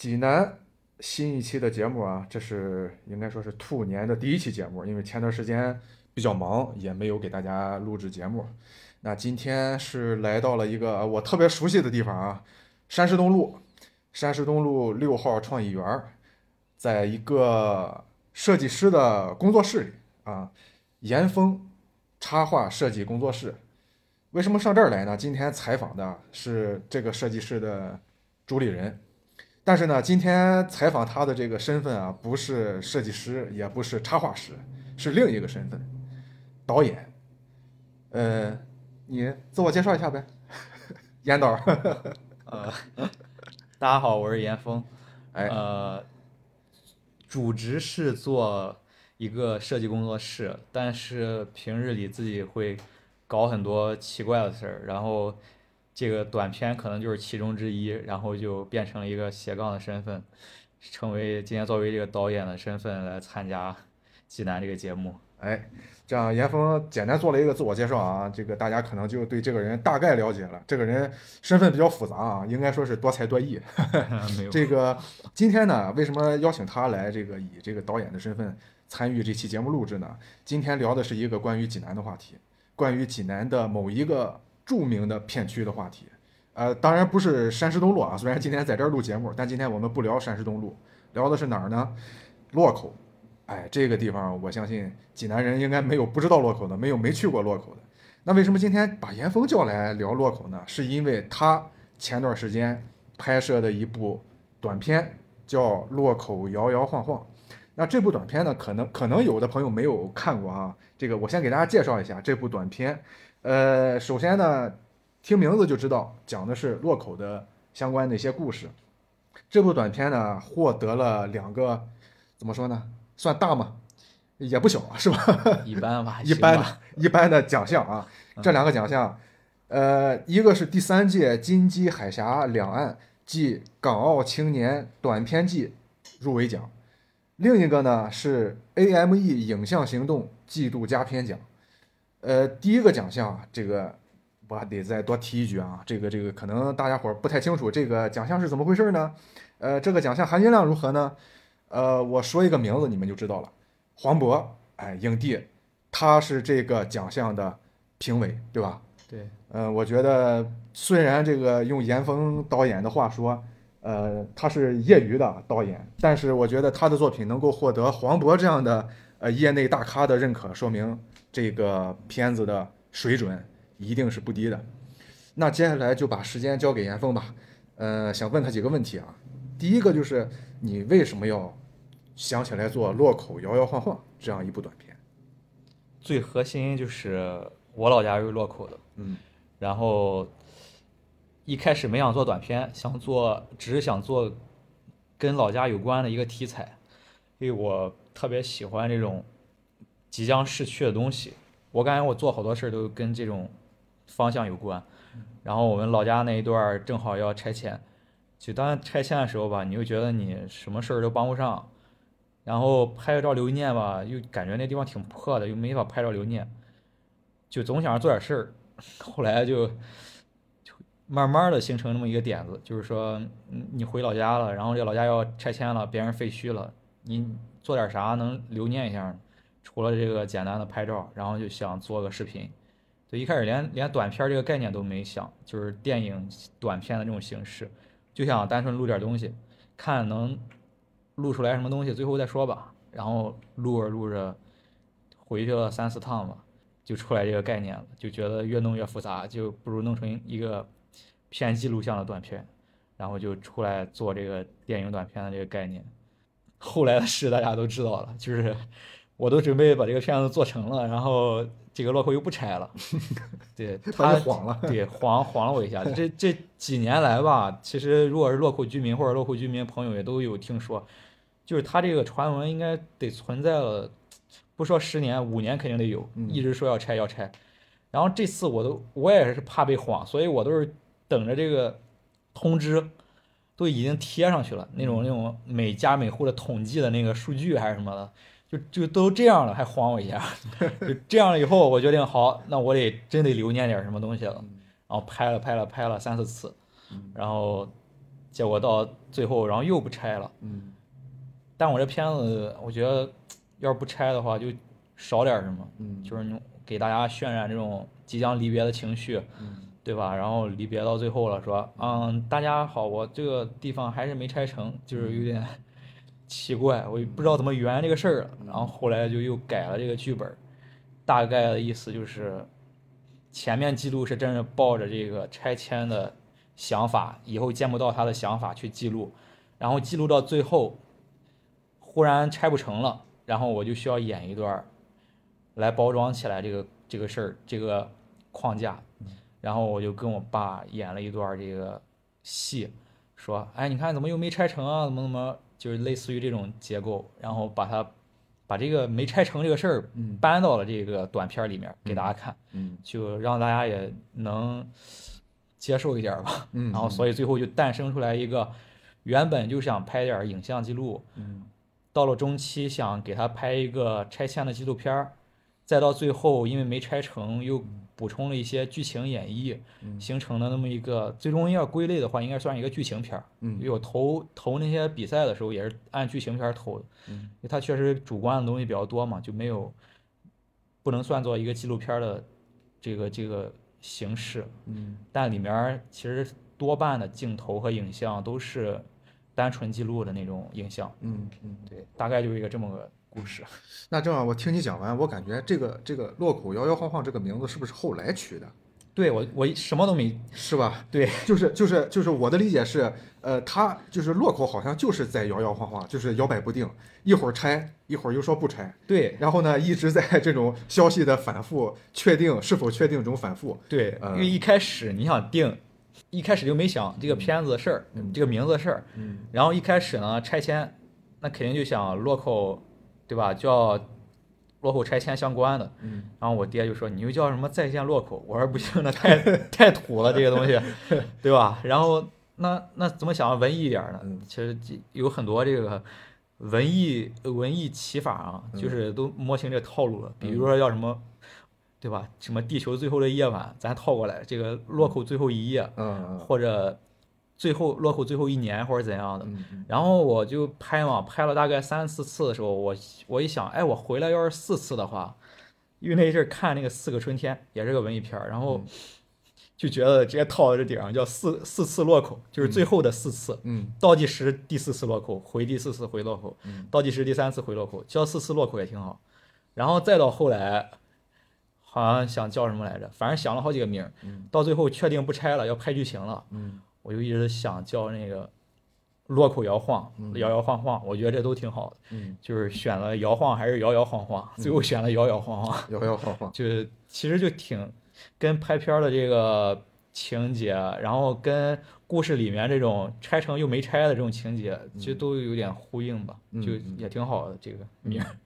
济南新一期的节目啊，这是应该说是兔年的第一期节目，因为前段时间比较忙，也没有给大家录制节目。那今天是来到了一个我特别熟悉的地方啊，山石东路，山石东路六号创意园，在一个设计师的工作室里啊，严峰插画设计工作室。为什么上这儿来呢？今天采访的是这个设计师的主理人，但是呢，今天采访他的这个身份啊，不是设计师，也不是插画师，是另一个身份，导演。呃，你自我介绍一下呗，严导。呃，大家好，我是严峰。哎，呃，主职是做一个设计工作室，但是平日里自己会搞很多奇怪的事儿，然后这个短片可能就是其中之一，然后就变成了一个斜杠的身份，成为今天作为这个导演的身份来参加济南这个节目。哎，这样严峰简单做了一个自我介绍啊，这个大家可能就对这个人大概了解了。这个人身份比较复杂啊，应该说是多才多艺。没有这个今天呢，为什么邀请他来这个以这个导演的身份参与这期节目录制呢？今天聊的是一个关于济南的话题，关于济南的某一个著名的片区的话题。呃，当然不是山石东路啊，虽然今天在这儿录节目，但今天我们不聊山石东路，聊的是哪儿呢？洛口。哎，这个地方我相信济南人应该没有不知道洛口的，没有没去过洛口的。那为什么今天把严峰叫来聊洛口呢？是因为他前段时间拍摄的一部短片叫《洛口摇摇晃晃》。那这部短片呢，可能可能有的朋友没有看过啊。这个我先给大家介绍一下这部短片。呃，首先呢，听名字就知道讲的是洛口的相关的一些故事。这部短片呢，获得了两个怎么说呢？算大吗？也不小啊，是吧？一般吧，一般吧的、一般的奖项啊。这两个奖项，呃，一个是第三届金鸡海峡两岸暨港澳青年短片季入围奖，另一个呢是 AME 影像行动季度佳片奖。呃，第一个奖项啊，这个我还得再多提一句啊，这个这个可能大家伙儿不太清楚，这个奖项是怎么回事呢？呃，这个奖项含金量如何呢？呃，我说一个名字你们就知道了，黄渤，哎，影帝，他是这个奖项的评委，对吧？对，呃，我觉得虽然这个用严峰导演的话说，呃，他是业余的导演，但是我觉得他的作品能够获得黄渤这样的呃业内大咖的认可，说明这个片子的水准一定是不低的。那接下来就把时间交给严峰吧，呃，想问他几个问题啊。第一个就是你为什么要想起来做《洛口摇摇晃晃》这样一部短片？最核心就是我老家是洛口的，嗯然后一开始没想做短片，想做只是想做跟老家有关的一个题材，因为我特别喜欢这种即将逝去的东西。我感觉我做好多事儿都跟这种方向有关。然后我们老家那一段儿正好要拆迁，就当拆迁的时候吧，你又觉得你什么事儿都帮不上，然后拍个照留念吧，又感觉那地方挺破的，又没法拍照留念，就总想着做点事儿。后来就就慢慢的形成那么一个点子，就是说，嗯你回老家了，然后这老家要拆迁了，别人废墟了，你做点啥能留念一下呢？除了这个简单的拍照，然后就想做个视频。就，一开始连连短片这个概念都没想，就是电影短片的这种形式，就想单纯录点东西，看能录出来什么东西，最后再说吧。然后录着录着，回去了三四趟吧，就出来这个概念了，就觉得越弄越复杂，就不如弄成一个偏记录向的短片，然后就出来做这个电影短片的这个概念。后来的事大家都知道了，就是我都准备把这个片子做成了，然后这个落口又不拆了，对他晃了。对，晃晃 了我一下。这这几年来吧，其实如果是落口居民或者落口居民朋友也都有听说，就是他这个传闻应该得存在了，不说十年，五年肯定得有，嗯一直说要拆要拆。然后这次我都我也是怕被晃，所以我都是等着这个通知都已经贴上去了，那种那种每家每户的统计的那个数据还是什么的，就就都这样了，还晃我一下，就这样了以后，我决定好，那我得真得留念点什么东西了。然后拍了拍了拍了三四次，然后结果到最后，然后又不拆了。嗯但我这片子，我觉得要是不拆的话，就少点什么，嗯，就是给大家渲染这种即将离别的情绪，嗯对吧？然后离别到最后了，说，嗯，大家好，我这个地方还是没拆成，就是有点 奇怪，我也不知道怎么圆这个事儿了。然后后来就又改了这个剧本，大概的意思就是，前面记录是真是抱着这个拆迁的想法，以后见不到他的想法去记录，然后记录到最后，忽然拆不成了，然后我就需要演一段儿，来包装起来这个这个事儿这个框架，然后我就跟我爸演了一段儿这个戏，说，哎，你看怎么又没拆成啊？怎么怎么，就是类似于这种结构，然后把它把这个没拆成这个事儿嗯搬到了这个短片儿里面给大家看，嗯就让大家也能接受一点吧。嗯，然后所以最后就诞生出来一个，原本就想拍点儿影像记录，嗯到了中期想给他拍一个拆迁的纪录片儿，再到最后因为没拆成，又补充了一些剧情演绎，嗯形成了那么一个最终要归类的话，应该算一个剧情片儿。因为嗯我投投那些比赛的时候也是按剧情片儿投的，嗯因为它确实主观的东西比较多嘛，就没有不能算作一个纪录片儿的这个这个形式。嗯但里面其实多半的镜头和影像都是单纯记录的那种影像。嗯嗯。对，大概就是一个这么个故事。那这样，我听你讲完，我感觉这个这个落口摇摇晃晃这个名字是不是后来取的，对我，我什么都没是吧？对，就是就是就是我的理解是，呃，他就是落口好像就是在摇摇晃晃，就是摇摆不定，一会儿拆，一会儿又说不拆，对然后呢一直在这种消息的反复确定是否确定中反复。对，嗯因为一开始你想定，一开始就没想这个片子的事儿，嗯这个名字的事儿。嗯然后一开始呢，拆迁，那肯定就想落口，对吧？叫落口拆迁相关的。嗯然后我爹就说：“你又叫什么在线落口？”我说：“不行，那太太土了，这个东西，对吧？”然后那那怎么想文艺一点儿呢？嗯其实有很多这个文艺文艺骑法啊，嗯就是都摸清这个套路了。比如说叫什么，对吧？什么地球最后的夜晚，咱套过来，这个落口最后一夜，嗯或者最后落口最后一年，或者怎样的。然后我就拍嘛，拍了大概三四次的时候，我我一想，哎，我回来要是四次的话，因为那一阵儿看那个《四个春天》也是个文艺片儿，然后嗯就觉得直接套在这顶上，叫四四次落口，就是最后的四次，嗯倒计时第四次落口，回第四次回落口，嗯倒计时第三次回落口，叫四次落口也挺好。然后再到后来，好像想叫什么来着，反正想了好几个名到最后确定不拆了，要拍剧情了。嗯我就一直想叫那个落口摇晃嗯，摇摇晃晃，我觉得这都挺好的。嗯，就是选了摇晃还是摇摇晃晃，最后选了摇摇晃晃，摇摇晃晃。就是其实就挺跟拍片儿的这个情节，然后跟故事里面这种拆成又没拆的这种情节，其实都有点呼应吧，就也挺好的这个名儿。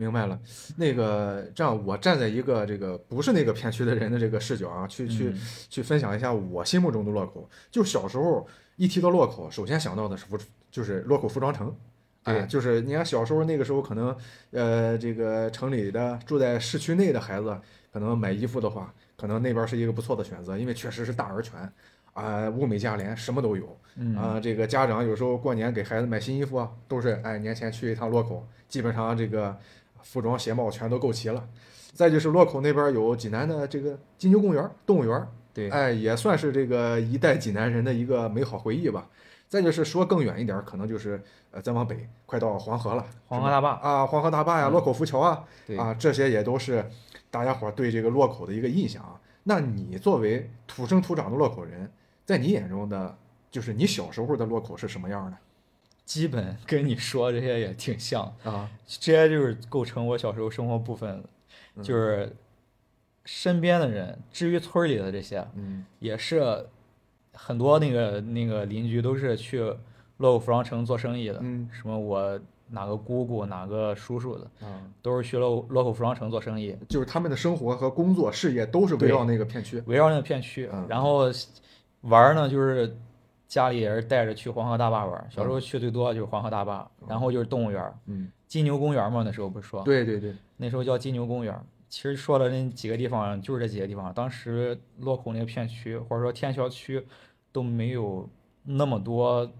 明白了，那个这样，我站在一个这个不是那个片区的人的这个视角啊，去去嗯去分享一下我心目中的洛口。就小时候一提到洛口，首先想到的是服，就是洛口服装城。哎，对就是你看小时候那个时候，可能呃，这个城里的住在市区内的孩子，可能买衣服的话，可能那边是一个不错的选择，因为确实是大而全，啊、物美价廉，什么都有。嗯啊、这个家长有时候过年给孩子买新衣服啊，都是哎年前去一趟洛口，基本上这个服装鞋帽全都够齐了。再就是洛口那边有济南的这个金牛公园动物园，对，哎，也算是这个一代济南人的一个美好回忆吧。再就是说更远一点儿，可能就是呃再往北，快到黄河了，黄河大坝，啊，黄河大坝呀，嗯洛口浮桥啊，对，啊，这些也都是大家伙儿对这个洛口的一个印象啊。那你作为土生土长的洛口人，在你眼中的就是你小时候的洛口是什么样的基本 跟你说这些也挺像，啊？这些就是构成我小时候生活部分就是身边的人，至于村儿里的这些，嗯也是很多那个那个邻居都是去洛口服装城做生意的，嗯什么我哪个姑姑哪个叔叔的，嗯，都是去洛洛口服装城做生意，就是他们的生活和工作事业都是围绕那个片区。围绕那个片区嗯，然后玩呢就是。家里也是带着去黄河大坝玩，小时候去最多就是黄河大坝，然后就是动物园，嗯，金牛公园嘛，那时候不是说，对对对，那时候叫金牛公园。其实说的那几个地方就是这几个地方。当时洛口那个片区或者说天桥区都没有那么多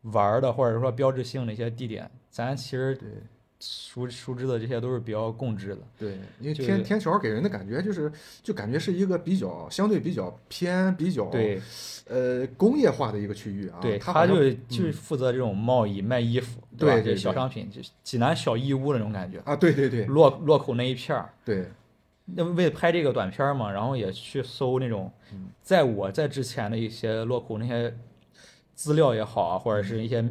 玩的或者说标志性的一些地点，咱其实对熟熟知的这些都是比较共知的。对，因为天天桥给人的感觉就是，就感觉是一个比较相对比较偏、比较对呃工业化的一个区域啊。对，他就是就是负责这种贸易卖衣服，吧？对对这小商品，就是济南小义乌那种感觉。啊，对对对洛洛口那一片儿，对，那为了拍这个短片儿嘛，然后也去搜那种，在我在之前的一些洛口那些资料也好啊，或者是一些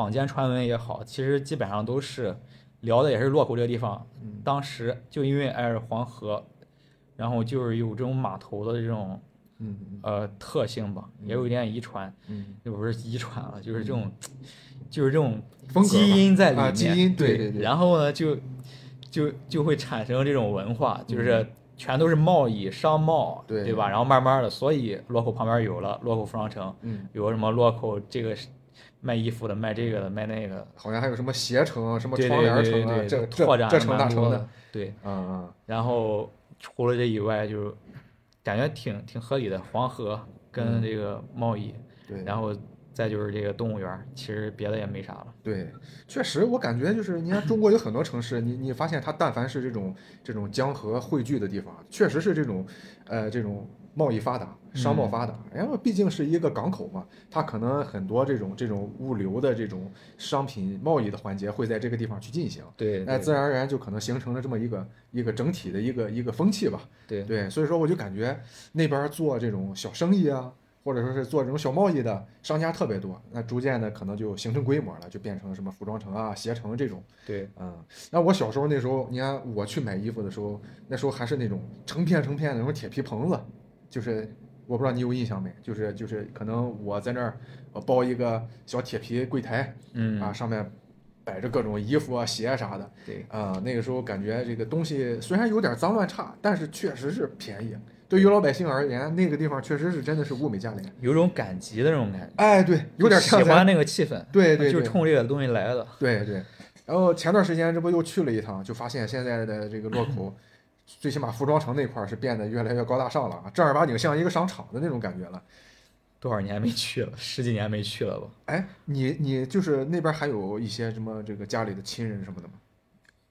坊间传闻也好，其实基本上都是聊的也是洛口这个地方。嗯。当时就因为挨着黄河，然后就是有这种码头的这种呃特性吧，也有一点遗传，嗯，也不是遗传了，就是这种，就是这种基因在里面，啊基因对对对对。然后呢，就就就会产生这种文化，就是嗯。全都是贸易、商贸，对。对吧？然后慢慢的，所以洛口旁边有了洛口服装城，嗯，有个什么洛口这个是卖衣服的、卖这个的、卖那个，好像还有什么携程、什么窗帘城啊，这对，拓展了这这城那城的对。嗯嗯然后除了这以外，就是感觉挺挺合理的，黄河跟嗯这个贸易，对，然后再就是这个动物园，其实别的也没啥了。对，确实，我感觉就是，你看中国有很多城市，你你发现它但凡是这种这种江河汇聚的地方，确实是这种，呃，这种贸易发达，商贸嗯发达。因为毕竟是一个港口嘛，它可能很多这种这种物流的这种商品贸易的环节会在这个地方去进行，对，那自然而然就可能形成了这么一个一个整体的一个一个风气吧。对对，所以说我就感觉那边做这种小生意啊，或者说是做这种小贸易的商家特别多，那逐渐的可能就形成规模了，就变成什么服装城啊、鞋城这种。对嗯，那我小时候那时候，你看我去买衣服的时候，那时候还是那种成片成片的那种铁皮棚子，就是我不知道你有印象没，就是就是可能我在那儿我包一个小铁皮柜台嗯啊，上面摆着各种衣服啊、鞋啊啥的。对啊、那个时候感觉这个东西虽然有点脏乱差，但是确实是便宜。对于老百姓而言，那个地方确实是真的是物美价廉。有种赶集的那种感觉，哎，对，有点喜欢那个气氛，就是对对就冲这个东西来的。对对。然后前段时间这不又去了一趟，就发现现在的这个洛 口，最起码服装城那块儿是变得越来越高大上了啊，正儿八经像一个商场的那种感觉了。多少年没去了，十几年没去了吧？哎，你你就是那边还有一些什么这个家里的亲人什么的吗？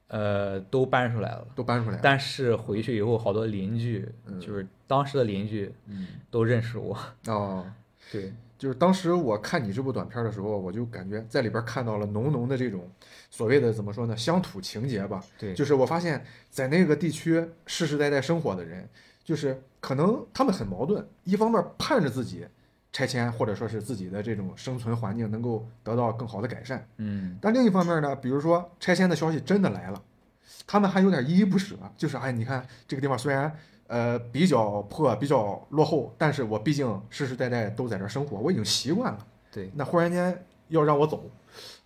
呃，都搬出来了，都搬出来了？但是回去以后，好多邻居，嗯就是当时的邻居嗯，都认识我。哦，对，就是当时我看你这部短片的时候，我就感觉在里边看到了浓浓的这种所谓的怎么说呢，乡土情节吧。对，就是我发现，在那个地区世世代代生活的人，就是可能他们很矛盾，一方面盼着自己拆迁或者说是自己的这种生存环境能够得到更好的改善，嗯，但另一方面呢，比如说拆迁的消息真的来了，他们还有点依依不舍，就是哎，你看这个地方虽然呃比较破、比较落后，但是我毕竟世世代代都在这儿生活，我已经习惯了。对，那忽然间要让我走，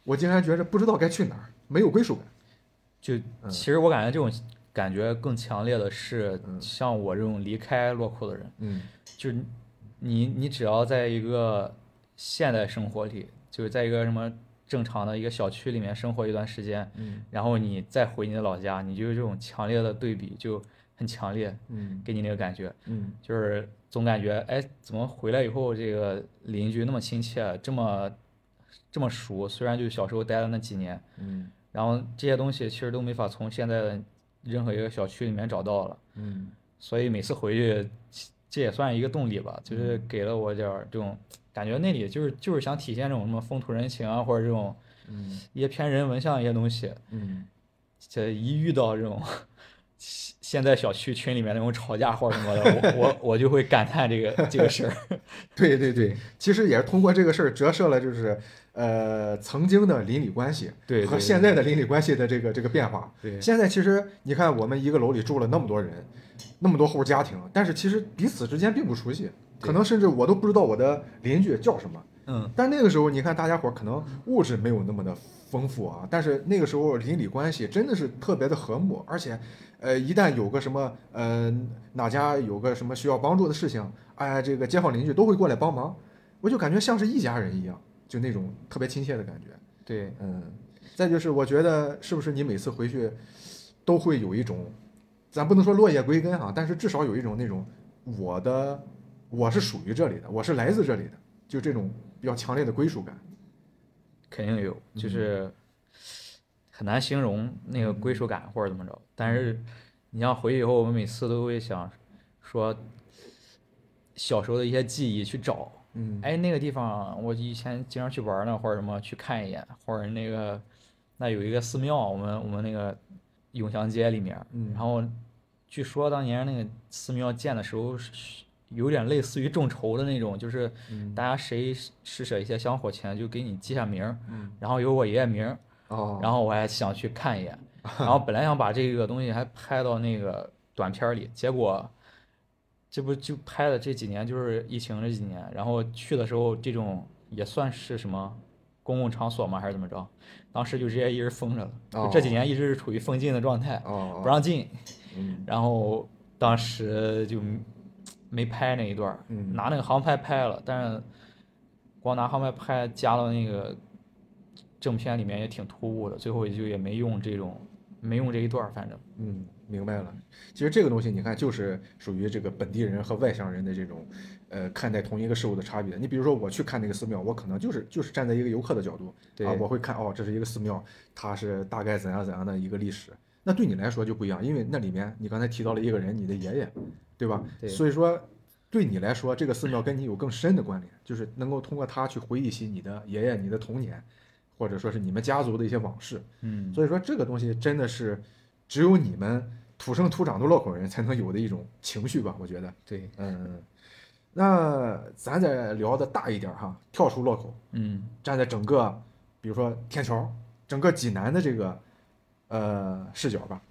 我竟然觉着不知道该去哪儿，没有归属感。就嗯。其实我感觉这种感觉更强烈的是，嗯。像我这种离开落库的人，嗯。就是你你只要在一个现代生活里，就是在一个什么正常的一个小区里面生活一段时间，嗯。然后你再回你的老家，你就有这种强烈的对比，就很强烈，嗯。给你那个感觉，嗯。就是总感觉哎，怎么回来以后这个邻居那么亲切，这么这么熟，虽然就小时候待了那几年，嗯。然后这些东西其实都没法从现在的任何一个小区里面找到了，嗯。所以每次回去，这也算一个动力吧，就是给了我点儿这种感觉，那里就是就是想体现这种什么风土人情啊，或者这种嗯。一些偏人文向的一些东西。嗯。这一遇到这种现现在小区群里面那种吵架或者什么的，我 我我就会感叹这个这个事儿。对对对，其实也是通过这个事儿折射了，就是呃曾经的邻里关系和现在的邻里关系的这个这个变化。对现在其实你看，我们一个楼里住了那么多人，那么多户家庭，但是其实彼此之间并不熟悉，可能甚至我都不知道我的邻居叫什么。嗯，但那个时候，你看大家伙可能物质没有那么的丰富啊，但是那个时候邻里关系真的是特别的和睦，而且，呃，一旦有个什么，呃，哪家有个什么需要帮助的事情，哎，这个街坊邻居都会过来帮忙，我就感觉像是一家人一样，就那种特别亲切的感觉。对，嗯，再就是我觉得是不是你每次回去都会有一种，咱不能说落叶归根啊、但是至少有一种那种我的我是属于这里的，我是来自这里的，就这种比较强烈的归属感。肯定有，就是很难形容那个归属感或者怎么着。但是你像回去以后，我们每次都会想说小时候的一些记忆去找，嗯哎，那个地方我以前经常去玩呢，或者什么去看一眼，或者那个那有一个寺庙，我们我们那个永祥街里面，嗯然后据说当年那个寺庙建的时候是有点类似于众筹的那种，就是嗯大家谁施舍一些香火钱，就给你记下名儿，嗯然后有我爷爷名儿，哦，然后我还想去看一眼，然后本来想把这个东西还拍到那个短片里，结果这不就拍的这几年就是疫情这几年，然后去的时候这种也算是什么公共场所吗？还是怎么着？当时就直接一直封着了，就这几年一直是处于封禁的状态，哦，不让进。嗯然后当时就没拍那一段儿，嗯拿那个航拍拍了，但是光拿航拍拍加到那个正片里面也挺突兀的，最后也就也没用这种没用这一段儿，反正嗯，明白了。其实这个东西，你看，就是属于这个本地人和外乡人的这种，呃，看待同一个事物的差别。你比如说，我去看那个寺庙，我可能就是就是站在一个游客的角度对啊，我会看哦，这是一个寺庙，它是大概怎样怎样的一个历史。那对你来说就不一样，因为那里面你刚才提到了一个人，你的爷爷，对吧？对所以说，对你来说，这个寺庙跟你有更深的关联，就是能够通过它去回忆起你的爷爷、你的童年，或者说是你们家族的一些往事。嗯，所以说这个东西真的是只有你们土生土长的洛口人才能有的一种情绪吧，我觉得。对，嗯，那咱再聊的大一点哈，跳出洛口，嗯站在整个，比如说天桥，整个济南的这个呃视角吧，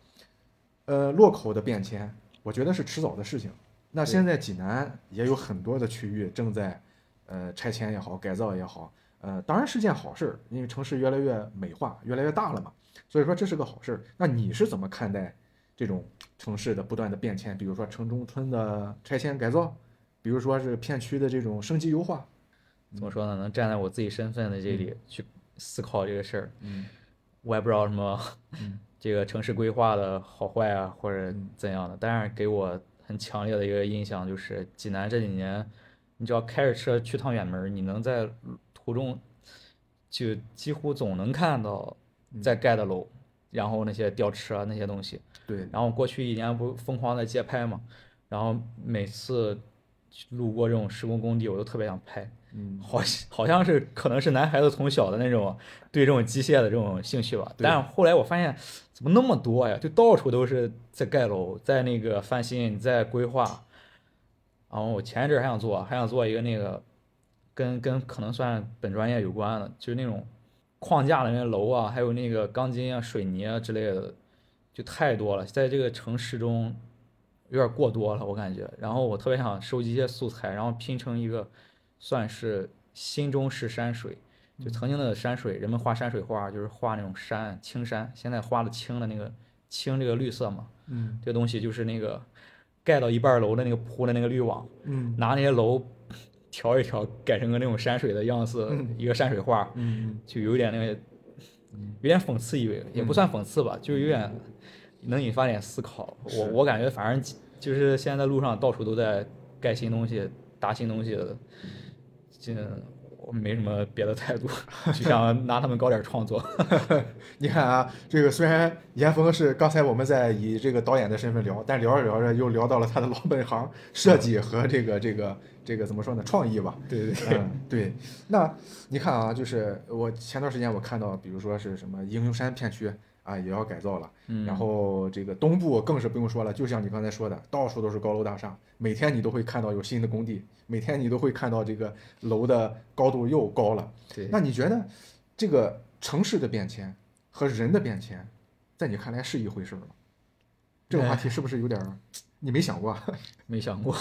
呃，洛口的变迁，我觉得是迟早的事情。那现在济南也有很多的区域正在呃拆迁也好，改造也好，呃，当然是件好事儿，因为城市越来越美化，越来越大了嘛，所以说这是个好事儿。那你是怎么看待这种城市的不断的变迁？比如说城中村的拆迁改造，比如说是片区的这种升级优化？怎么说呢？能站在我自己身份的这里去思考这个事儿，嗯我也不知道什么嗯这个城市规划的好坏啊，或者嗯怎样的。但是给我很强烈的一个印象就是，济南这几年，你只要开着车去趟远门，你能在途中就几乎总能看到在盖的楼，然后那些吊车啊那些东西。对，然后过去一年不疯狂的街拍嘛，然后每次路过这种施工工地，我都特别想拍。嗯好像好像是可能是男孩子从小的那种对这种机械的这种兴趣吧，但是后来我发现怎么那么多呀，就到处都是在盖楼，在那个翻新，在规划。然后我前一阵还想做，还想做一个那个跟跟可能算本专业有关的，就是那种框架的那些楼啊，还有那个钢筋啊、水泥啊之类的，就太多了，在这个城市中有点过多了，我感觉。然后我特别想收集一些素材，然后拼成一个算是心中是山水。就曾经的山水，人们画山水画就是画那种山青山，现在画的青的那个青这个绿色嘛，嗯。这个东西就是那个盖到一半楼的那个铺的那个滤网，嗯。拿那些楼调一调，改成个那种山水的样子，嗯。一个山水画，嗯就有点那个，有点讽刺意味，也不算讽刺吧，就有点能引发点思考。我我感觉反正就是现在路上到处都在盖新东西、搭新东西的，这我没什么别的态度，就 想拿他们搞点创作。你看啊，这个虽然严峰是刚才我们在以这个导演的身份聊，但聊着聊着又聊到了他的老本行设计和这个这个这个怎么说呢，创意吧。对对对，嗯，对。那你看啊，就是我前段时间我看到，比如说是什么英雄山片区啊，也要改造了。嗯，然后这个东部更是不用说了，就像你刚才说的，到处都是高楼大厦，每天你都会看到有新的工地，每天你都会看到这个楼的高度又高了。对，那你觉得这个城市的变迁和人的变迁，在你看来是一回事吗？这个话题是不是有点儿你没想过？没想过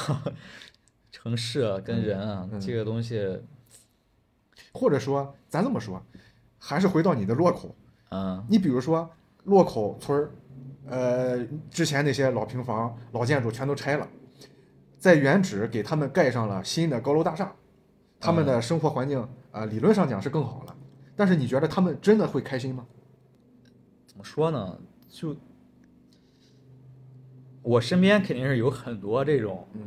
城市啊跟人啊、嗯这个东西，或者说，咱这么说，还是回到你的落口，嗯你比如说洛口村儿，呃，之前那些老平房、老建筑全都拆了，在原址给他们盖上了新的高楼大厦，他们的生活环境啊、呃理论上讲是更好了。但是你觉得他们真的会开心吗？怎么说呢？就我身边肯定是有很多这种，嗯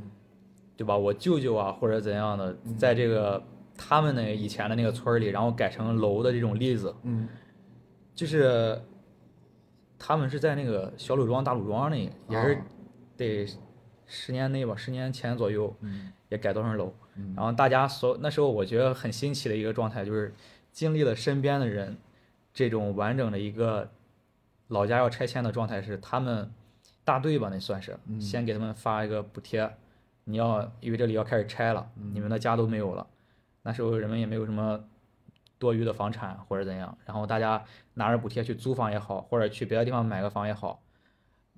对吧？我舅舅啊或者怎样的，在这个他们那以前的那个村里，然后改成楼的这种例子，嗯就是他们是在那个小鲁庄、大鲁庄那，也是啊得十年内吧，十年前左右嗯也改造成楼。嗯然后大家所那时候我觉得很新奇的一个状态，就是经历了身边的人这种完整的一个老家要拆迁的状态，是他们大队吧，那算是嗯先给他们发一个补贴，你要因为这里要开始拆了，嗯你们的家都没有了。那时候人们也没有什么多余的房产或者怎样，然后大家拿着补贴去租房也好，或者去别的地方买个房也好，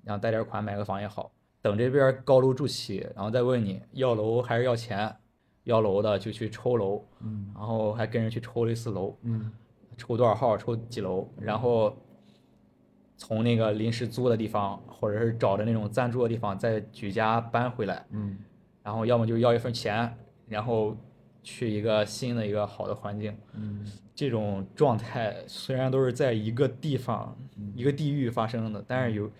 然后贷点款买个房也好，等这边高楼筑起，然后再问你要楼还是要钱，要楼的就去抽楼，嗯然后还跟人去抽了一次楼，嗯抽多少号，抽几楼，然后从那个临时租的地方，或者是找的那种暂住的地方，再举家搬回来，嗯然后要么就要一份钱，然后去一个新的一个好的环境。嗯。这种状态虽然都是在一个地方、一个地域发生的，但是有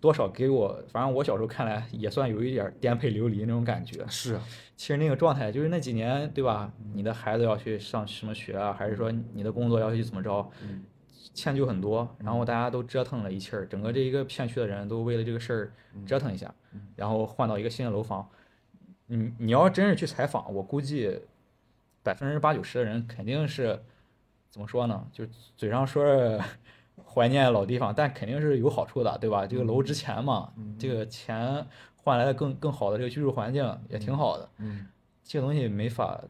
多少给我，反正我小时候看来也算有一点颠沛流离那种感觉。是啊。其实那个状态就是那几年，对吧？你的孩子要去上什么学啊，还是说你的工作要去怎么着，嗯。迁就很多，然后大家都折腾了一气儿，整个这一个片区的人都为了这个事儿折腾一下，然后换到一个新的楼房。你你要真是去采访，我估计百分之八九十的人肯定是怎么说呢？就嘴上说着 怀念老地方，但肯定是有好处的，对吧？这个楼值钱嘛，这个钱换来的更更好的这个居住环境也挺好的。嗯这个东西没法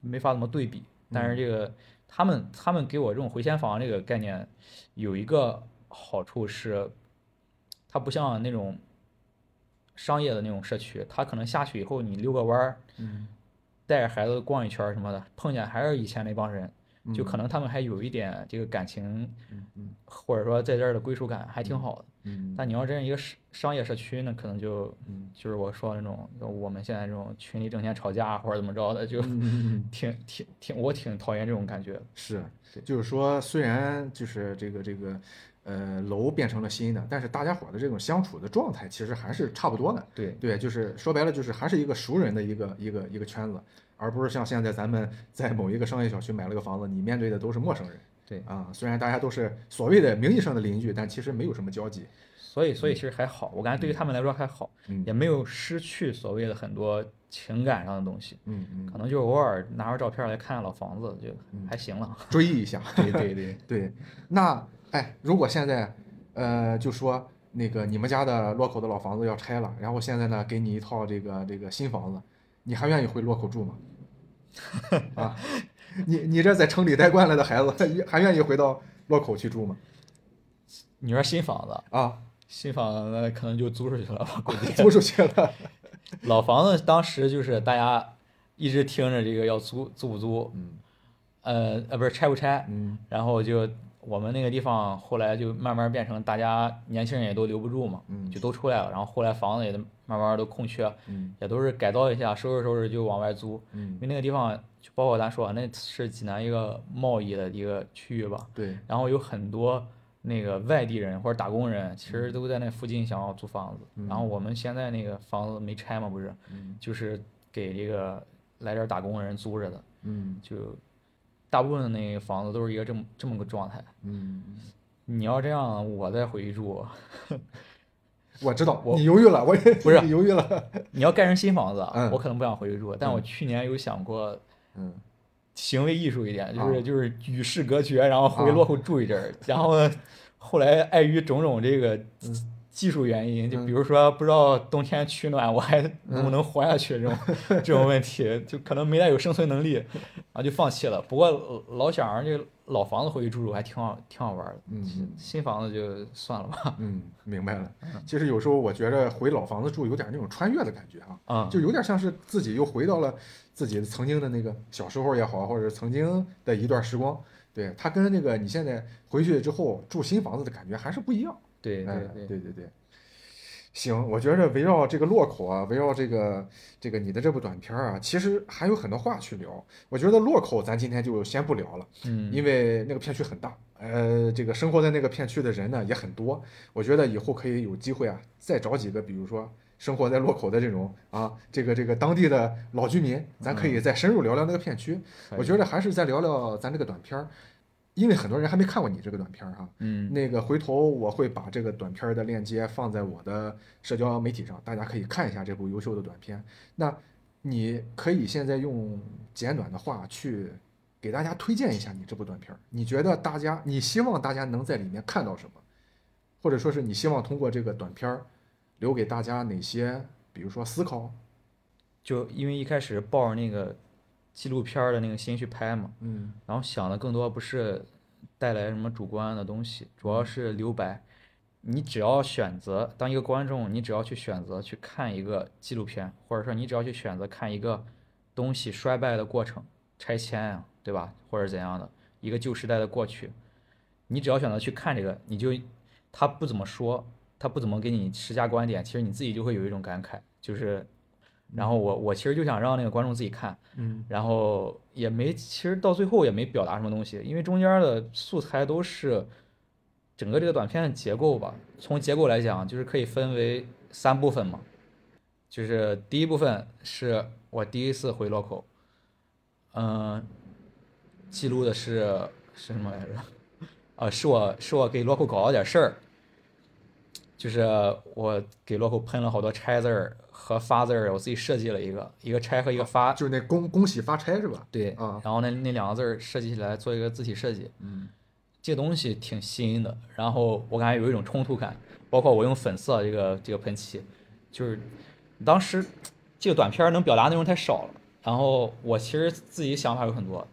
没法怎么对比，但是这个他们他们给我这种回迁房这个概念有一个好处是，它不像那种商业的那种社区，它可能下去以后你溜个弯儿，嗯带着孩子逛一圈儿什么的，碰见还是以前那帮人，就嗯。可能他们还有一点这个感情，或者说在这儿的归属感还挺好的。嗯。但你要真是一个商商业社区呢，可能就嗯。就是我说的那种，我们现在这种群里整天吵架或者怎么着的，就嗯挺挺挺，我挺讨厌这种感觉。是，就是说，虽然就是这个这个，呃，楼变成了新的，但是大家伙的这种相处的状态其实还是差不多的。对，对，就是说白了，就是还是一个熟人的一个一个一个圈子，而不是像现在咱们 在某一个商业小区买了个房子，你面对的都是陌生人。对啊，虽然大家都是所谓的名义上的邻居，但其实没有什么交集。所以所以其实还好，我感觉对于他们来说还好，嗯也没有失去所谓的很多情感上的东西，嗯嗯，可能就偶尔拿着照片来看看老房子就嗯还行了。追忆一下。对对对，对，那哎，如果现在呃，就说那个你们家的洛口的老房子要拆了，然后现在呢给你一套这个这个新房子，你还愿意回洛口住吗？啊，你你这在城里待惯了的孩子，还愿意回到洛口去住吗？你说新房子，啊，新房子可能就租出去了吧，估计。租出去了。老房子当时就是大家一直听着这个要租租不租，嗯呃呃不是拆不拆，嗯然后就我们那个地方后来就慢慢变成大家年轻人也都留不住嘛，嗯就都出来了，然后后来房子也慢慢都空缺，嗯也都是改造一下，收拾收拾就往外租，因嗯，为那个地方就包括咱说那是济南一个贸易的一个区域吧，对，然后有很多那个外地人或者打工人，其实都在那附近想要租房子。嗯。然后我们现在那个房子没拆嘛，不是，嗯就是给这个来这儿打工的人租着的，嗯就大部分的那个房子都是一个这么这么个状态。嗯，你要这样，我再回去住，我知道，我你犹豫了，我也不是 你犹豫了。你要盖成新房子啊，嗯我可能不想回去住。但我嗯去年有想过嗯行为艺术一点，就啊是就是与世隔绝，然后回啊洛口住一阵儿。然后呢，后来碍于种种这个技术原因，就比如说不知道冬天取暖我还能不能活下去这种 这种问题，就可能没太有生存能力，然后就放弃了。不过老想着这老房子回去住住还挺好，挺好玩的。嗯新房子就算了吧。嗯，明白了。其实有时候我觉着回老房子住有点那种穿越的感觉啊。啊、就有点像是自己又回到了自己曾经的那个小时候也好，或者曾经的一段时光。对，它跟那个你现在回去之后住新房子的感觉还是不一样。对哎对对，对对对。行，我觉着围绕这个洛口啊，围绕这个这个你的这部短片儿啊，其实还有很多话去聊。我觉得洛口咱今天就先不聊了，嗯，因为那个片区很大，呃，这个生活在那个片区的人呢也很多。我觉得以后可以有机会啊，再找几个，比如说生活在洛口的这种啊，这个这个当地的老居民，咱可以再深入聊聊那个片区。我觉得还是再聊聊咱这个短片儿，因为很多人还没看过你这个短片儿哈。嗯那个回头我会把这个短片儿的链接放在我的社交媒体上，大家可以看一下这部优秀的短片。那你可以现在用简短的话去给大家推荐一下你这部短片儿。你觉得大家，你希望大家能在里面看到什么，或者说是你希望通过这个短片儿留给大家哪些，比如说思考？就因为一开始抱着那个纪录片儿的那个心去拍嘛，嗯然后想的更多不是带来什么主观的东西，主要是留白。你只要选择当一个观众，你只要去选择去看一个纪录片，或者说你只要去选择看一个东西衰败的过程，拆迁呀、对吧？或者怎样的一个旧时代的过去，你只要选择去看这个，你就他不怎么说，他不怎么给你施加观点，其实你自己就会有一种感慨，就是，然后我我其实就想让那个观众自己看，嗯然后也没，其实到最后也没表达什么东西，因为中间的素材都是整个这个短片的结构吧。从结构来讲，就是可以分为三部分嘛，就是第一部分是我第一次回洛口，嗯、记录的是是什么来着？啊，是我是我给洛口搞了点事儿，就是我给洛口喷了好多拆字儿和发字儿，我自己设计了一个一个拆和一个发，就是那恭恭喜发拆是吧？对，啊。然后那那两个字儿设计起来做一个字体设计，嗯。这个东西挺新的，然后我感觉有一种冲突感，包括我用粉色这个这个喷漆，就是当时这个短片能表达内容太少了，然后我其实自己想法有很多，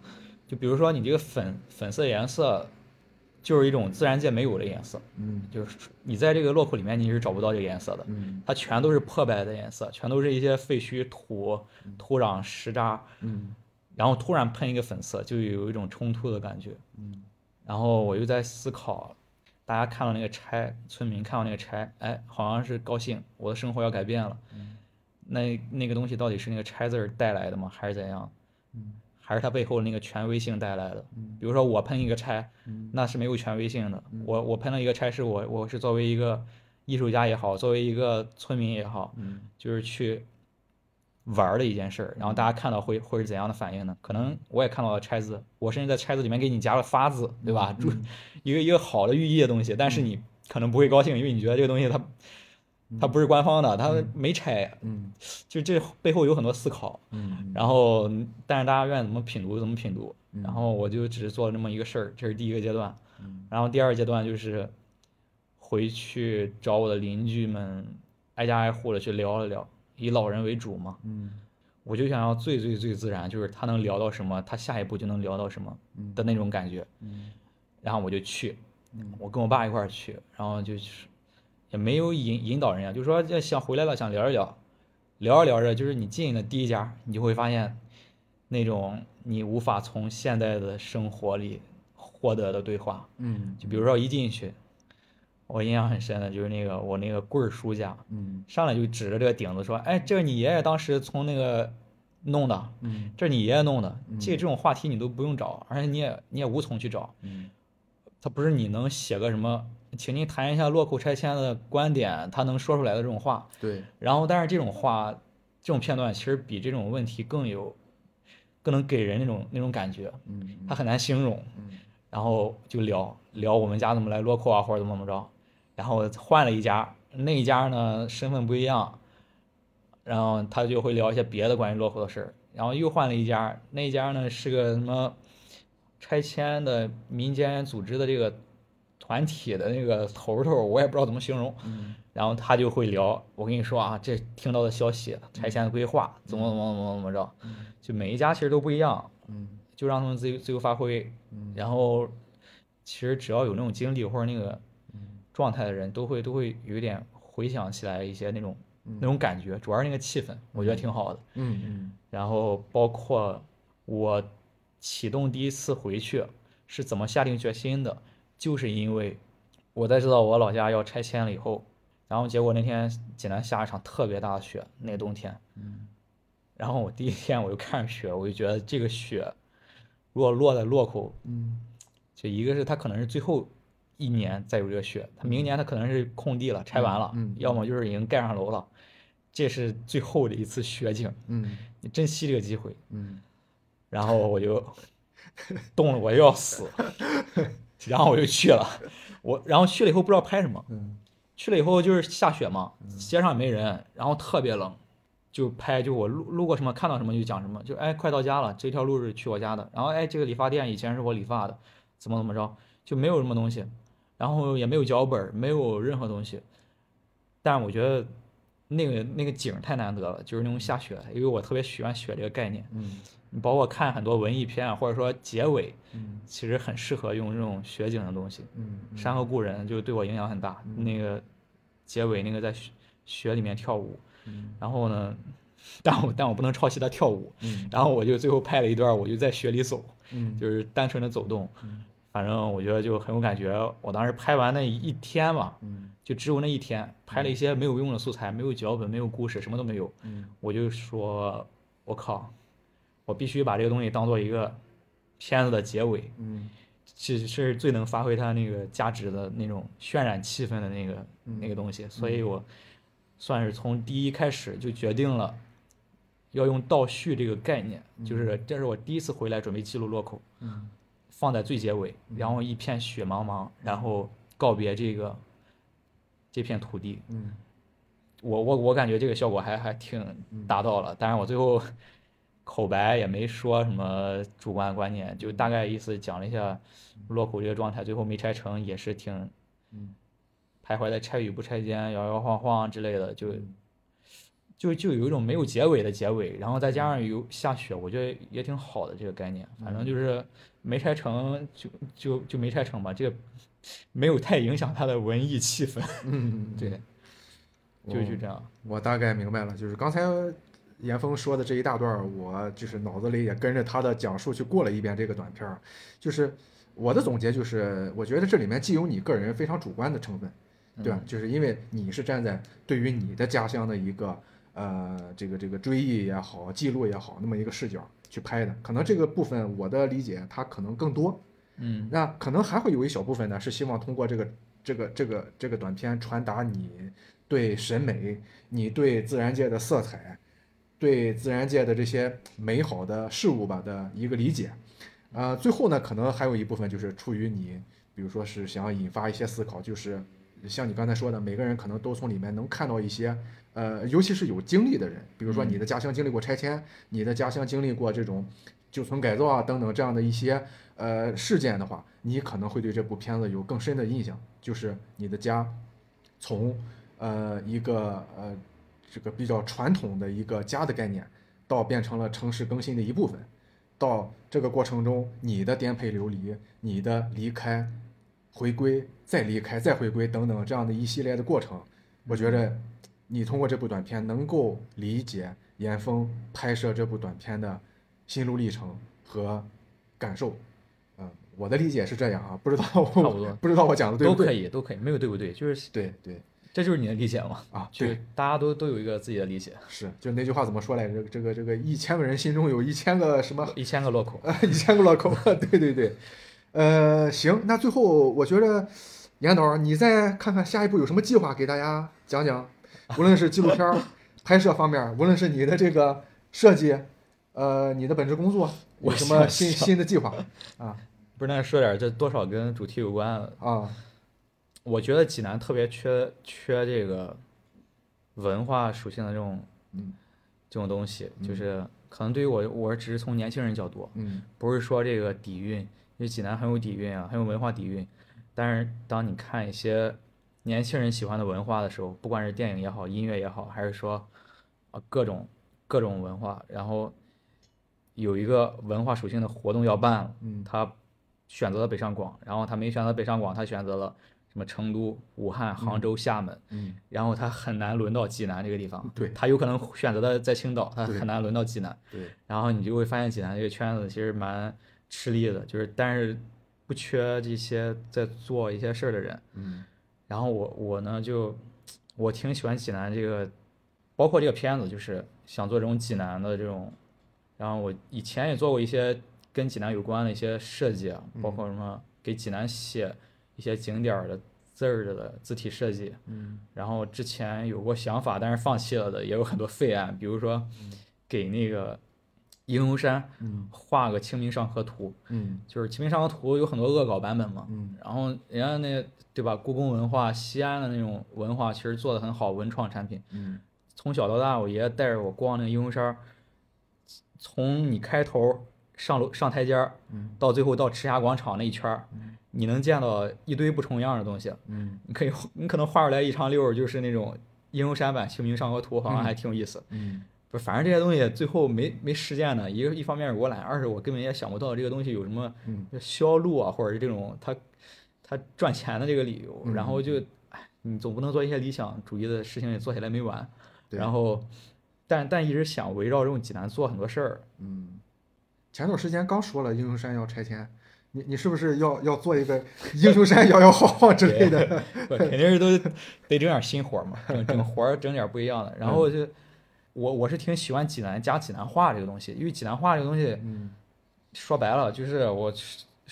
就比如说你这个粉粉色颜色，就是一种自然界没有的颜色，嗯就是你在这个洛口里面你是找不到这个颜色的，嗯它全都是破败的颜色，全都是一些废墟、土、土壤、石渣，嗯然后突然喷一个粉色，就有一种冲突的感觉。嗯然后我又在思考，大家看到那个拆，村民看到那个拆，哎，好像是高兴，我的生活要改变了。那那个东西到底是那个拆字儿带来的吗？还是怎样？嗯还是它背后那个权威性带来的？嗯比如说我喷一个拆，嗯那是没有权威性的。我我喷了一个拆，是我我是作为一个艺术家也好，作为一个村民也好，嗯就是去玩儿的一件事儿，然后大家看到会会是怎样的反应呢？可能我也看到了拆字，我甚至在拆字里面给你加了发字，对吧？注 一个一个好的寓意的东西，但是你可能不会高兴，因为你觉得这个东西它它不是官方的，它没拆，嗯。就这背后有很多思考。嗯。然后，但是大家愿意怎么品读怎么品读，嗯。然后我就只是做了这么一个事儿，这是第一个阶段。嗯。然后第二阶段就是回去找我的邻居们，挨家挨户的去聊了聊，以老人为主嘛。嗯。我就想要最最最自然，就是他能聊到什么，他下一步就能聊到什么嗯。的那种感觉。嗯。然后我就去，嗯。我跟我爸一块儿去，然后就是也没有引引导人家，就说这想回来了，想聊一聊，聊着聊着，就是你进的第一家，你就会发现那种你无法从现代的生活里获得的对话。嗯就比如说一进去，我印象很深的就是那个我那个棍儿叔家，嗯上来就指着这个顶子说：“哎，这是你爷爷当时从那个弄的，嗯这是你爷爷弄的。嗯这这种话题你都不用找，而且你也你也无从去找。嗯他不是你能写个什么，请您谈一下落口拆迁的观点，他能说出来的这种话。对然后，但是这种话，这种片段其实比这种问题更有，更能给人那种那种感觉，嗯他很难形容。嗯然后就聊聊我们家怎么来落口啊，或者怎么怎么着。然后换了一家，那一家呢身份不一样，然后他就会聊一些别的关于落口的事儿。然后又换了一家，那一家呢是个什么拆迁的民间组织的这个团体的那个头头，我也不知道怎么形容。嗯然后他就会聊，我跟你说啊，这听到的消息，拆迁的规划怎么怎么怎么怎么着，就每一家其实都不一样，嗯就让他们自由自由发挥。嗯然后，其实只要有那种经历或者那个嗯状态的人，都会都会有一点回想起来一些那种嗯那种感觉，主要是那个气氛，我觉得挺好的。嗯嗯然后包括我启动第一次回去是怎么下定决心的，就是因为我在知道我老家要拆迁了以后，然后结果那天济南下一场特别大的雪，那个冬天，嗯然后我第一天我就看着雪，我就觉得这个雪如果落在洛口，嗯就一个是它可能是最后一年再有这个雪，它明年它可能是空地了，拆完了，嗯嗯要么就是已经盖上楼了。这是最后的一次雪景，嗯你珍惜这个机会。嗯然后我就 冻得我要死，然后我就去了，我然后去了以后不知道拍什么，嗯。去了以后就是下雪嘛，街上也没人，然后特别冷，就拍就我路路过什么看到什么就讲什么，就哎快到家了，这条路是去我家的，然后哎这个理发店以前是我理发的，怎么怎么着，就没有什么东西，然后也没有脚本，没有任何东西，但是我觉得那个那个景太难得了，就是那种下雪，因为我特别喜欢雪这个概念。嗯你包括看很多文艺片啊，或者说结尾，嗯其实很适合用这种雪景的东西。嗯《山河故人》就对我影响很大，那个结尾那个在雪雪里面跳舞，嗯然后呢，但我但我不能抄袭他跳舞，嗯然后我就最后拍了一段，我就在雪里走，嗯就是单纯的走动嗯，反正我觉得就很有感觉。我当时拍完那一天嘛，嗯就只有那一天，拍了一些没有用的素材，没有脚本，没有故事，什么都没有，嗯。我就说，我靠，我必须把这个东西当做一个片子的结尾，嗯。是是最能发挥它那个价值的那种渲染气氛的那个那个东西，所以我算是从第一开始就决定了要用倒叙这个概念，就是这是我第一次回来准备记录落口，嗯。放在最结尾，然后一片雪茫茫，然后告别这个这片土地，嗯。我我我感觉这个效果还还挺达到了，当然我最后口白也没说什么主观观念，就大概意思讲了一下落口这个状态，最后没拆成也是挺嗯。徘徊在拆与不拆间，摇摇晃晃之类的，就就就有一种没有结尾的结尾，然后再加上有下雪，我觉得也挺好的这个概念，反正就是没拆成就就就没拆成吧，这个没有太影响他的文艺气氛，嗯，对，就是这样。我大概明白了，就是刚才严峰说的这一大段，我就是脑子里也跟着他的讲述去过了一遍这个短片儿。就是我的总结就是，我觉得这里面既有你个人非常主观的成分，对吧？就是因为你是站在对于你的家乡的一个呃这个这个追忆也好、记录也好，那么一个视角去拍的，可能这个部分我的理解它可能更多。嗯那可能还会有一小部分呢，是希望通过这个这个这个这个短片传达你对审美、你对自然界的色彩、对自然界的这些美好的事物吧的一个理解。呃，最后呢，可能还有一部分就是出于你，比如说是想要引发一些思考，就是像你刚才说的，每个人可能都从里面能看到一些，呃，尤其是有经历的人，比如说你的家乡经历过拆迁，你的家乡经历过这种旧村改造啊等等这样的一些呃事件的话，你可能会对这部片子有更深的印象，就是你的家从呃一个呃这个比较传统的一个家的概念，到变成了城市更新的一部分，到这个过程中你的颠沛流离，你的离开、回归、再离开、再回归等等这样的一系列的过程，我觉得你通过这部短片能够理解严峰拍摄这部短片的心路历程和感受。嗯，我的理解是这样啊，不知道 差不多不知道我讲的对不对？都可以，都可以，没有对不对，就是对对这就是你的理解嘛，啊，对大家都都有一个自己的理解，是，就那句话怎么说来着？这个这个一千个人心中有一千个什么一千个落口，一千个落口，对对对，呃，行，那最后我觉得严导，你再看看下一步有什么计划给大家讲讲，无论是纪录片拍摄方面，无论是你的这个设计，呃，你的本职工作有什么新新的计划啊不是那说点这多少跟主题有关的，啊？我觉得济南特别缺缺这个文化属性的这种嗯。这种东西，嗯。就是可能对于我，我只是从年轻人角度，嗯。不是说这个底蕴，因为济南很有底蕴啊，很有文化底蕴。但是当你看一些年轻人喜欢的文化的时候，不管是电影也好，音乐也好，还是说啊各种各种文化，然后有一个文化属性的活动要办了，嗯。他选择了北上广，然后他没选择北上广，他选择了什么成都、武汉、杭州、厦门，嗯，然后他很难轮到济南这个地方。对他有可能选择的在青岛，他很难轮到济南。对，然后你就会发现济南这个圈子其实蛮吃力的，就是但是不缺这些在做一些事儿的人。嗯然后我我呢就我挺喜欢济南这个，包括这个片子，就是想做这种济南的这种。然后我以前也做过一些跟济南有关的一些设计啊，包括什么给济南写一些景点的字儿的字体设计，嗯。然后之前有过想法，但是放弃了的也有很多废案，比如说给那个英雄山嗯。画个《清明上河图》，嗯。就是《清明上河图》有很多恶搞版本嘛，嗯。然后人家那对吧，故宫文化、西安的那种文化其实做的很好，文创产品。嗯。从小到大，我爷爷带着我逛那个英雄山，从你开头上楼上台阶儿，嗯到最后到赤霞广场那一圈儿，你能见到一堆不重样的东西。嗯你可以，你可能画出来一长溜儿，就是那种应用山版《清明上河图》，好像还挺有意思。嗯不是，反正这些东西最后没没实践呢。一个一方面是我懒，二是我根本也想不到这个东西有什么嗯销路啊，或者是这种它它赚钱的这个理由。嗯然后就，哎，你总不能做一些理想主义的事情也做起来没完。对然后，但但一直想围绕这种济南做很多事儿。嗯，前段时间刚说了英雄山要拆迁，你你是不是要要做一个英雄山摇摇晃晃之类的？不肯定是都得整点新活儿嘛，整整活儿整点不一样的。然后就我我是挺喜欢济南加济南话这个东西，因为济南话这个东西嗯说白了就是我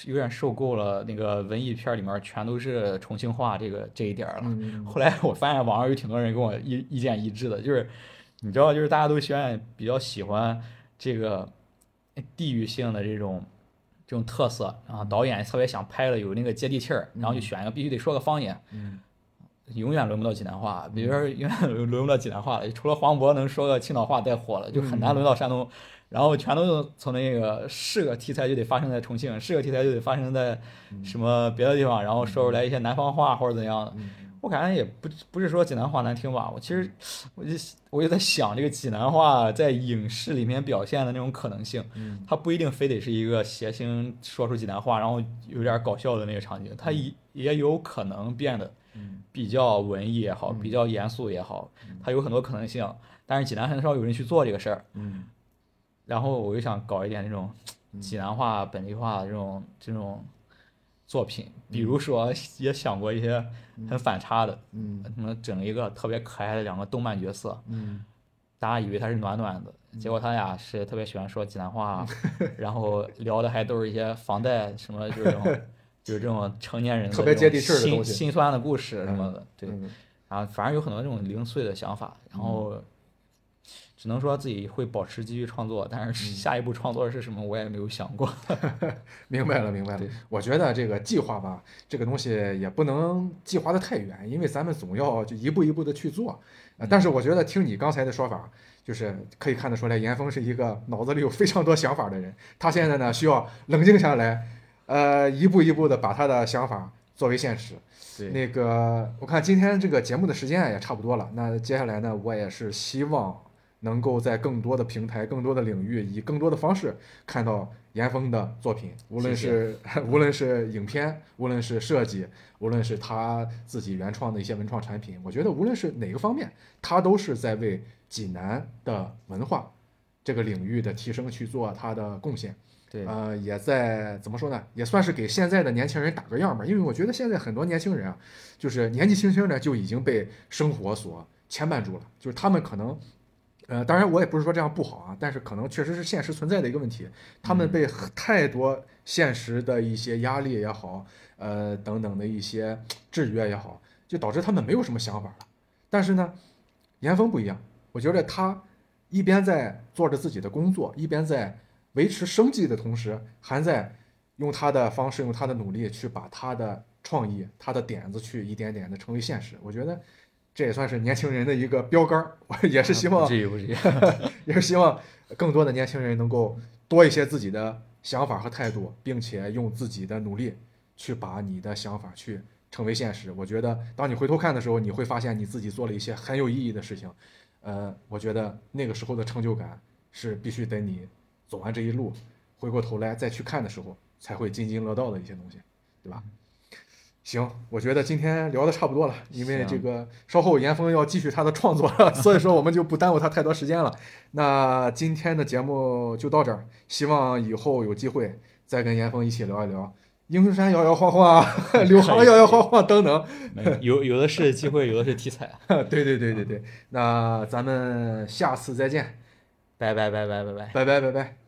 有点受够了那个文艺片里面全都是重庆话这个这一点了。嗯后来我发现网上有挺多人跟我意意见一致的，就是你知道，就是大家都喜欢比较喜欢这个地域性的这种这种特色，然后导演特别想拍的有那个接地气儿，然后就选一个必须得说个方言，嗯。永远轮不到济南话，比如说 永远轮轮不到济南话了，除了黄渤能说个青岛话带火了，就很难轮到山东。然后全都从那个是个题材就得发生在重庆，是个题材就得发生在什么别的地方，然后说出来一些南方话或者怎样。的。嗯我感觉也不不是说济南话难听吧，我其实 我就我就在想这个济南话在影视里面表现的那种可能性，嗯。它不一定非得是一个谐星说出济南话，然后有点搞笑的那个场景，它也也有可能变得嗯。比较文艺也好，嗯。比较严肃也好，它有很多可能性。但是济南很少有人去做这个事儿，嗯。然后我就想搞一点那种嗯。济南话、本地化的这种这种作品，比如说也想过一些很反差的，嗯。什么整一个特别可爱的两个动漫角色，嗯。大家以为他是暖暖的，结果他俩是特别喜欢说济南话，然后聊的还都是一些房贷什么，就是这种 就是这种成年人的特别接地气的东西。心酸的故事什么的，对，嗯。然后反正有很多这种零碎的想法，然后只能说自己会保持继续创作，但嗯是下一步创作是什么我也没有想过。明白了，明白了。我觉得这个计划吧，这个东西也不能计划的太远，因为咱们总要就一步一步的去做。呃但是我觉得听你刚才的说法，就是可以看得出来，严峰是一个脑子里有非常多想法的人。他现在呢需要冷静下来，呃，一步一步的把他的想法作为现实。对，那个，我看今天这个节目的时间也差不多了，那接下来呢，我也是希望能够在更多的平台、更多的领域，以更多的方式看到严峰的作品，无论是 无论是影片，无论是设计，无论是他自己原创的一些文创产品，我觉得无论是哪个方面，他都是在为济南的文化这个领域的提升去做他的贡献。对，呃，也在怎么说呢，也算是给现在的年轻人打个样吧。因为我觉得现在很多年轻人啊，就是年纪轻轻的就已经被生活所牵绊住了，就是他们可能。呃，当然我也不是说这样不好啊，但是可能确实是现实存在的一个问题，他们被太多现实的一些压力也好，呃等等的一些制约也好，就导致他们没有什么想法了。但是呢，严峰不一样，我觉得他一边在做着自己的工作，一边在维持生计的同时，还在用他的方式、用他的努力去把他的创意、他的点子去一点点的成为现实。我觉得这也算是年轻人的一个标杆儿。我也是希望。也是希望更多的年轻人能够多一些自己的想法和态度，并且用自己的努力去把你的想法去成为现实。我觉得，当你回头看的时候，你会发现你自己做了一些很有意义的事情。呃，我觉得那个时候的成就感是必须等你走完这一路，回过头来再去看的时候，才会津津乐道的一些东西，对吧？行，我觉得今天聊的差不多了，因为这个稍后严峰要继续他的创作了，所以说我们就不耽误他太多时间了。那今天的节目就到这儿，希望以后有机会再跟严峰一起聊一聊英雄山摇摇晃晃、柳航摇摇晃晃等等。有有有的是机会，有的是题材。对对对对对，那咱们下次再见，拜拜拜拜拜拜。拜拜拜拜。